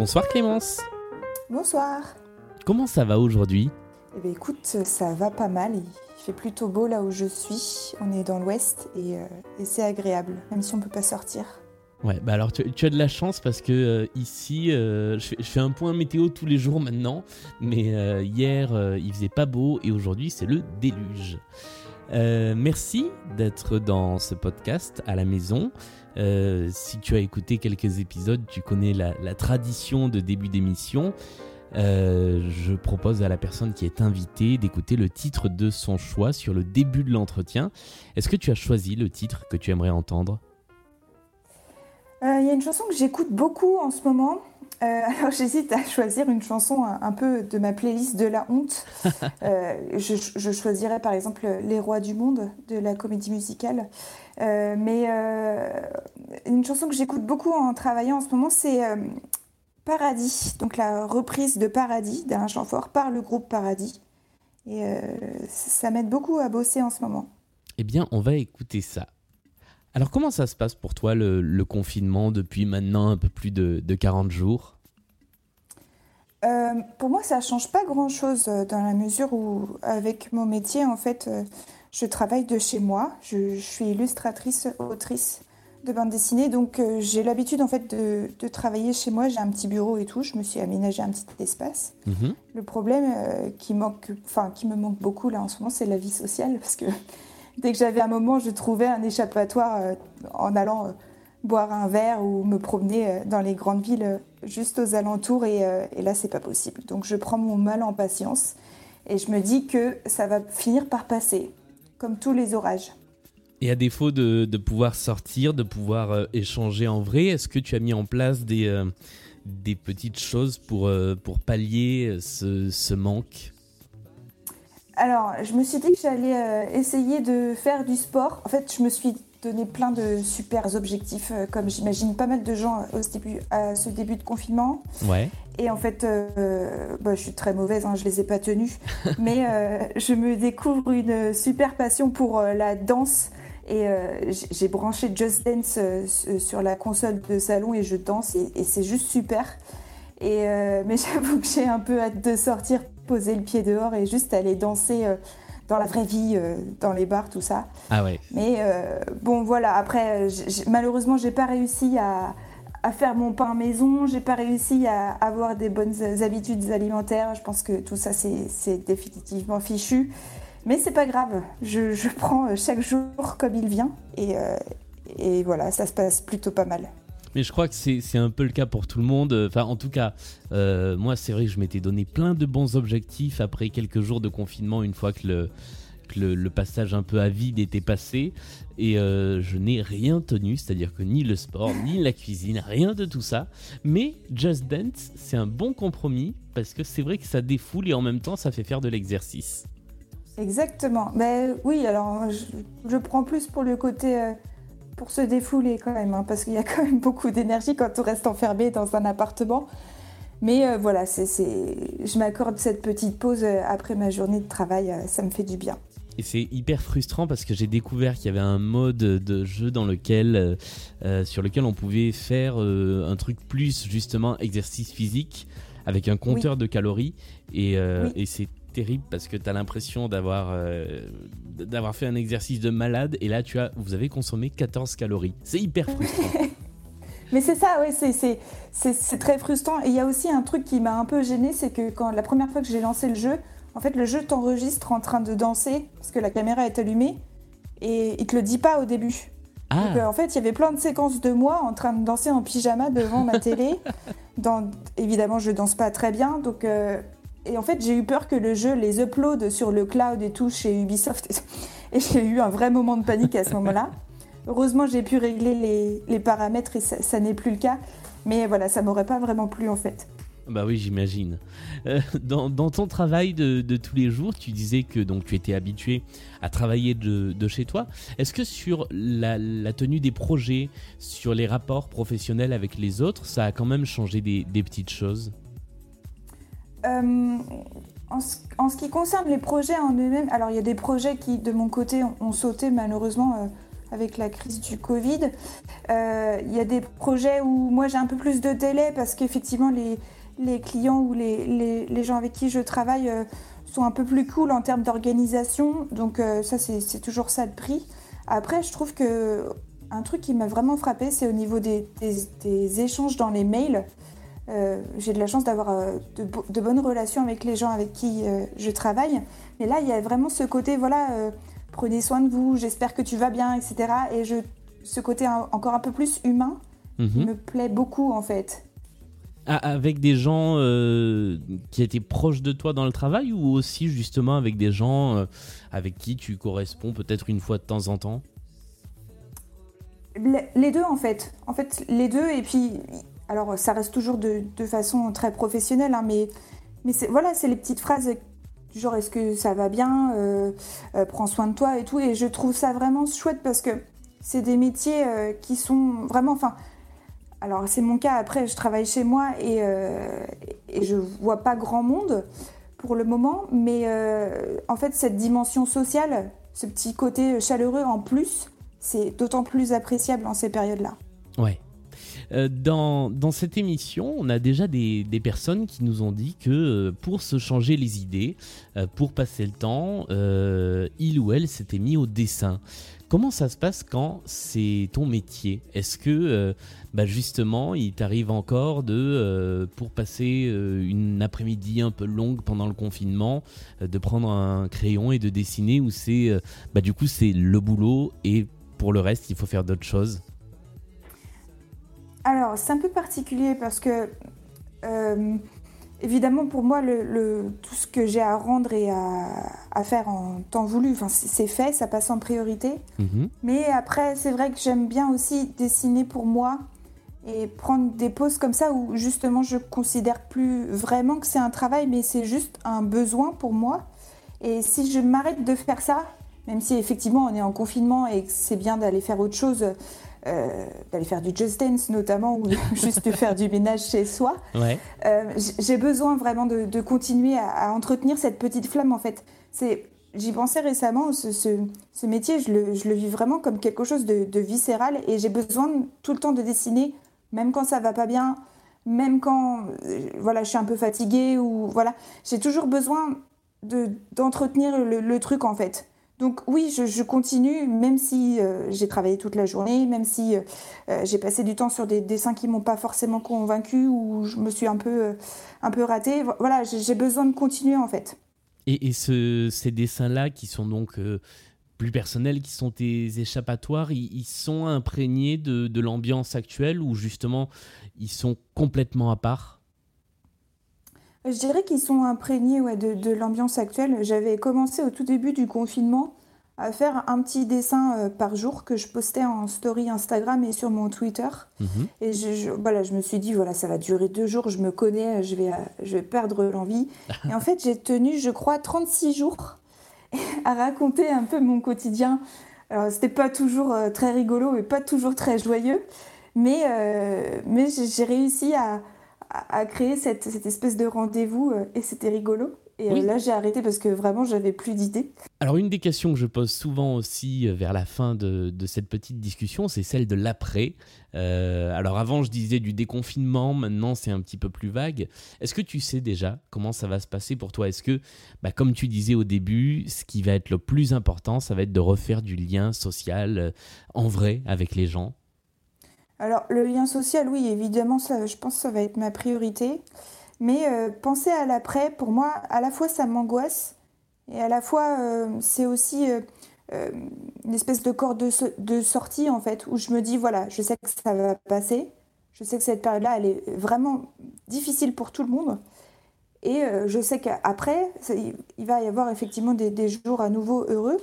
Bonsoir Clémence. Bonsoir. Comment ça va aujourd'hui? Eh bien écoute, ça va pas mal. Il fait plutôt beau là où je suis. On est dans l'ouest et, euh, et c'est agréable, même si on peut pas sortir. Ouais, bah alors tu, tu as de la chance parce que euh, ici, euh, je, fais, je fais un point météo tous les jours maintenant, mais euh, hier il faisait pas beau et aujourd'hui c'est le déluge. Merci d'être dans ce podcast à la maison. Euh, si tu as écouté quelques épisodes, tu connais la, tradition de début d'émission. Euh, je propose à la personne qui est invitée d'écouter le titre de son choix sur le début de l'entretien. Est-ce que tu as choisi le titre que tu aimerais entendre? Il y a une chanson que j'écoute beaucoup en ce moment. Euh, alors j'hésite à choisir une chanson un, un peu de ma playlist de la honte. Euh, je, je choisirais par exemple Les Rois du Monde de la comédie musicale. Euh, mais euh, une chanson que j'écoute beaucoup en travaillant en ce moment, c'est euh, Paradis, donc la reprise de Paradis d'Alain Chamfort par le groupe Paradis. Et euh, ça m'aide beaucoup à bosser en ce moment. Eh bien, on va écouter ça. Alors, comment ça se passe pour toi le, le confinement depuis maintenant un peu plus de, de 40 jours? Euh, pour moi, ça change pas grand-chose euh, dans la mesure où, avec mon métier, en fait, euh, je travaille de chez moi. Je, je suis illustratrice, autrice de bande dessinée, donc euh, j'ai l'habitude en fait de, de travailler chez moi. J'ai un petit bureau et tout. Je me suis aménagé un petit espace. Mhm. Le problème euh, qui manque, enfin qui me manque beaucoup là en ce moment, c'est la vie sociale parce que dès que j'avais un moment, je trouvais un échappatoire euh, en allant euh, boire un verre ou me promener euh, dans les grandes villes juste aux alentours et, et là c'est pas possible. Donc je prends mon mal en patience et je me dis que ça va finir par passer, comme tous les orages. Et à défaut de, pouvoir sortir, de pouvoir échanger en vrai, est-ce que tu as mis en place des, petites choses pour, pallier ce manque? Alors, je me suis dit que j'allais euh, essayer de faire du sport. En fait, je me suis donné plein de super objectifs, euh, comme j'imagine pas mal de gens au début, à ce début de confinement. Ouais. Et en fait, euh, bah, je suis très mauvaise, hein, je les ai pas tenus. Mais je me découvre une super passion pour la danse. Et j'ai branché Just Dance sur la console de salon et je danse et, et c'est juste super. Et euh, mais j'avoue que j'ai un peu hâte de sortir, poser le pied dehors et juste aller danser euh, dans la vraie vie, euh, dans les bars, tout ça. Ah ouais. Mais euh, bon, voilà, après, j'ai- j'ai- malheureusement, j'ai pas réussi à, à faire mon pain maison, j'ai pas réussi à avoir des bonnes habitudes alimentaires. Je pense que tout ça, c'est c'est définitivement fichu. Mais c'est pas grave, je, je prends chaque jour comme il vient et, euh, et voilà, ça se passe plutôt pas mal. Mais je crois que c'est un peu le cas pour tout le monde. Enfin, en tout cas, euh, moi, c'est vrai que je m'étais donné plein de bons objectifs après quelques jours de confinement, une fois que le, le, passage un peu à vide était passé. Et euh, je n'ai rien tenu, c'est-à-dire que ni le sport, ni la cuisine, rien de tout ça. Mais Just Dance, c'est un bon compromis parce que c'est vrai que ça défoule et en même temps, ça fait faire de l'exercice. Exactement. Mais oui, alors je, je prends plus pour le côté euh, pour se défouler quand même, hein, parce qu'il y a quand même beaucoup d'énergie quand on reste enfermé dans un appartement. Mais euh, voilà, c'est, c'est... je m'accorde cette petite pause euh, après ma journée de travail, euh, ça me fait du bien. Et c'est hyper frustrant parce que j'ai découvert qu'il y avait un mode de jeu dans lequel, euh, sur lequel on pouvait faire euh, un truc plus justement exercice physique avec un compteur de calories et, Oui. et c'est terrible parce que tu as l'impression d'avoir euh, d'avoir fait un exercice de malade et là tu as vous avez consommé 14 calories. C'est hyper frustrant. Mais c'est ça, oui, c'est, c'est, c'est, c'est très frustrant. Et il y a aussi un truc qui m'a un peu gênée, c'est que quand la première fois que j'ai lancé le jeu, en fait, le jeu t'enregistre en train de danser, parce que la caméra est allumée, et il te le dit pas au début. Donc, euh, ah, en fait, il y avait plein de séquences de moi en train de danser en pyjama devant ma télé. Dans, évidemment, je danse pas très bien, donc euh, et en fait, j'ai eu peur que le jeu les upload sur le cloud et tout chez Ubisoft. Et j'ai eu un vrai moment de panique à ce moment-là. Heureusement, j'ai pu régler les, paramètres et ça, n'est plus le cas. Mais voilà, ça m'aurait pas vraiment plu en fait. Bah oui, j'imagine. Euh, dans, ton travail de, tous les jours, tu disais que donc tu étais habitué à travailler de, chez toi. Est-ce que sur la, la tenue des projets, sur les rapports professionnels avec les autres, ça a quand même changé des petites choses? Euh, en, ce, qui concerne les projets en eux-mêmes, alors il y a des projets qui, de mon côté, ont, sauté malheureusement euh, avec la crise du Covid. Il y a des projets où moi j'ai un peu plus de délai parce qu'effectivement les, clients ou les, gens avec qui je travaille sont un peu plus cool en termes d'organisation. Donc ça c'est toujours ça le prix. Après je trouve que un truc qui m'a vraiment frappé, c'est au niveau des, échanges dans les mails. Euh, j'ai de la chance d'avoir euh, de, bonnes relations avec les gens avec qui euh, je travaille. Mais là, il y a vraiment ce côté, voilà, prenez soin de vous, j'espère que tu vas bien, etc. Et je, ce côté encore un peu plus humain mhm. me plaît beaucoup, en fait. Ah, avec des gens qui étaient proches de toi dans le travail ou aussi justement avec des gens avec qui tu corresponds peut-être une fois de temps en temps? Les deux en fait. En fait, les deux. Et puis, alors ça reste toujours de, façon très professionnelle, hein, mais, voilà, c'est les petites phrases du genre est-ce que ça va bien, euh, euh, prends soin de toi et tout. Et je trouve ça vraiment chouette parce que c'est des métiers euh, qui sont vraiment. Enfin, alors c'est mon cas. Après, je travaille chez moi et, et je vois pas grand monde pour le moment, mais en fait cette dimension sociale, ce petit côté chaleureux en plus c'est d'autant plus appréciable en ces périodes-là. Ouais. Euh, dans, cette émission, on a déjà des, des, personnes qui nous ont dit que euh, pour se changer les idées, euh, pour passer le temps, il ou elle s'était mis au dessin. Comment ça se passe quand c'est ton métier? Est-ce que bah justement il t'arrive encore de, pour passer une après-midi un peu longue pendant le confinement, de prendre un crayon et de dessiner ou c'est bah, du coup c'est le boulot et pour le reste, il faut faire d'autres choses? Alors, c'est un peu particulier parce que, euh, évidemment, pour moi, le, tout ce que j'ai à rendre et à, faire en temps voulu, c'est fait, ça passe en priorité. Mhm. Mais après, c'est vrai que j'aime bien aussi dessiner pour moi et prendre des pauses comme ça où justement je considère plus vraiment que c'est un travail, mais c'est juste un besoin pour moi. Et si je m'arrête de faire ça, même si effectivement on est en confinement et que c'est bien d'aller faire autre chose, euh, d'aller faire du just dance notamment ou juste de faire du ménage chez soi. Euh, j'ai besoin vraiment de, continuer à, entretenir cette petite flamme en fait. C'est, j'y pensais récemment, ce, métier, je le, je le, vis vraiment comme quelque chose de, viscéral et j'ai besoin tout le temps de dessiner, même quand ça va pas bien, même quand euh, voilà je suis un peu fatiguée ou voilà, j'ai toujours besoin de d'entretenir le, le truc en fait. Donc oui, je, continue, même si euh, j'ai travaillé toute la journée, même si euh, euh, j'ai passé du temps sur des dessins qui m'ont pas forcément convaincu ou je me suis un peu, un peu ratée. Voilà, j'ai besoin de continuer en fait. Et, ces dessins-là, qui sont donc plus personnels, qui sont tes échappatoires, ils, sont imprégnés de, l'ambiance actuelle ou justement ils sont complètement à part? Je dirais qu'ils sont imprégnés ouais, de, l'ambiance actuelle. J'avais commencé au tout début du confinement à faire un petit dessin euh, par jour que je postais en story Instagram et sur mon Twitter. Mhm. Et je, voilà, je me suis dit, voilà, ça va durer deux jours, je me connais, je vais, je vais perdre l'envie. et en fait, j'ai tenu, je crois, 36 jours à raconter un peu mon quotidien. Alors, c'était pas toujours euh, très rigolo et pas toujours très joyeux, mais, euh, mais j'ai réussi à, à, créer cette, cette, espèce de rendez-vous euh, et c'était rigolo. Et euh, là, j'ai arrêté parce que vraiment, j'avais plus d'idées. Alors, une des questions que je pose souvent aussi euh, vers la fin de, de cette petite discussion, c'est celle de l'après. alors, avant, je disais du déconfinement, maintenant, c'est un petit peu plus vague. Est-ce que tu sais déjà comment ça va se passer pour toi? Est-ce que, bah, comme tu disais au début, ce qui va être le plus important, ça va être de refaire du lien social en vrai avec les gens? Alors, le lien social, oui, évidemment, ça, je pense que ça va être ma priorité. Mais euh, penser à l'après, pour moi, à la fois ça m'angoisse et à la fois euh, c'est aussi euh, une espèce de corps de, sortie, en fait, où je me dis, voilà, je sais que ça va passer. Je sais que cette période-là, elle est vraiment difficile pour tout le monde. Et je sais qu'après, il va y avoir effectivement des jours à nouveau heureux.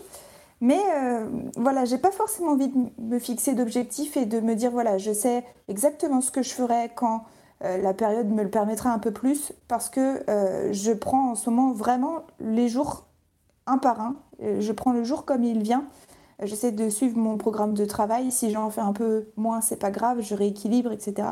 Mais euh, voilà, j'ai pas forcément envie de me fixer d'objectifs et de me dire voilà, je sais exactement ce que je ferai quand euh, la période me le permettra un peu plus parce que euh, je prends en ce moment vraiment les jours un par un. Je prends le jour comme il vient. J'essaie de suivre mon programme de travail. Si j'en fais un peu moins, c'est pas grave, je rééquilibre, etc.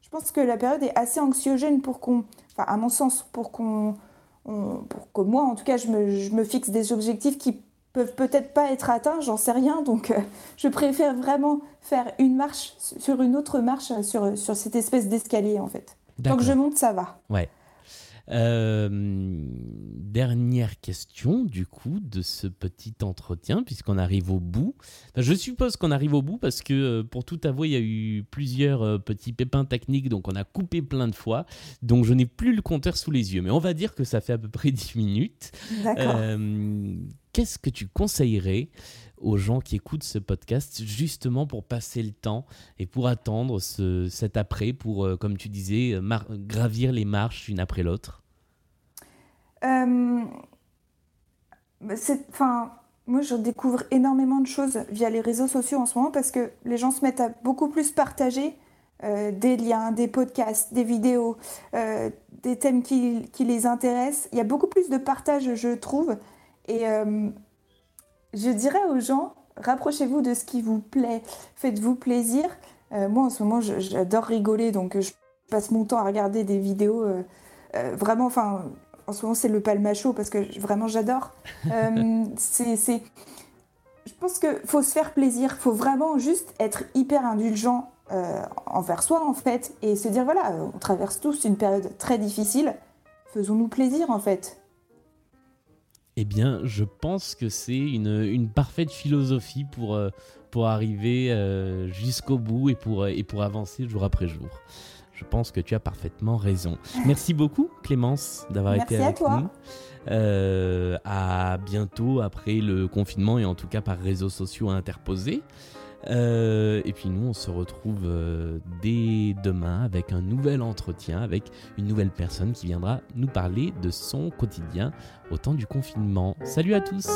Je pense que la période est assez anxiogène pour qu'on, enfin à mon sens, pour qu'on, pour que moi en tout cas, je me, je me fixe des objectifs qui peuvent peut-être pas être atteints, j'en sais rien. Donc, euh, je préfère vraiment faire une marche sur une autre marche sur, sur cette espèce d'escalier, en fait. Tant que je monte, ça va. Ouais. Euh, dernière question, du coup, de ce petit entretien, puisqu'on arrive au bout. je suppose qu'on arrive au bout parce que, euh, pour tout avouer, il y a eu plusieurs euh, petits pépins techniques, donc on a coupé plein de fois. Donc, je n'ai plus le compteur sous les yeux. Mais on va dire que ça fait à peu près 10 minutes. D'accord. Qu'est-ce que tu conseillerais aux gens qui écoutent ce podcast justement pour passer le temps et pour attendre ce, cet après, pour, euh, comme tu disais, gravir les marches une après l'autre? Euh, Enfin, moi, je découvre énormément de choses via les réseaux sociaux en ce moment parce que les gens se mettent à beaucoup plus partager euh, des liens, des podcasts, des vidéos, euh, des thèmes qui, qui, les intéressent. Il y a beaucoup plus de partage, je trouve. Et je dirais aux gens, rapprochez-vous de ce qui vous plaît, faites-vous plaisir. Euh, moi, en ce moment, j'adore rigoler, donc je passe mon temps à regarder des vidéos. Euh, euh, vraiment, enfin, en ce moment, c'est le palmacho parce que vraiment, j'adore. c'est, je pense qu'il faut se faire plaisir, il faut vraiment juste être hyper indulgent envers soi, en fait, et se dire voilà, on traverse tous une période très difficile, faisons-nous plaisir, en fait. Eh bien, je pense que c'est une, parfaite philosophie pour, euh, pour arriver euh, jusqu'au bout et pour, et pour avancer jour après jour. Je pense que tu as parfaitement raison. Merci beaucoup, Clémence, d'avoir été avec toi. nous. Euh, à bientôt après le confinement et en tout cas par réseaux sociaux interposés. Euh, et puis nous, on se retrouve euh, dès demain avec un nouvel entretien avec une nouvelle personne qui viendra nous parler de son quotidien au temps du confinement. Salut à tous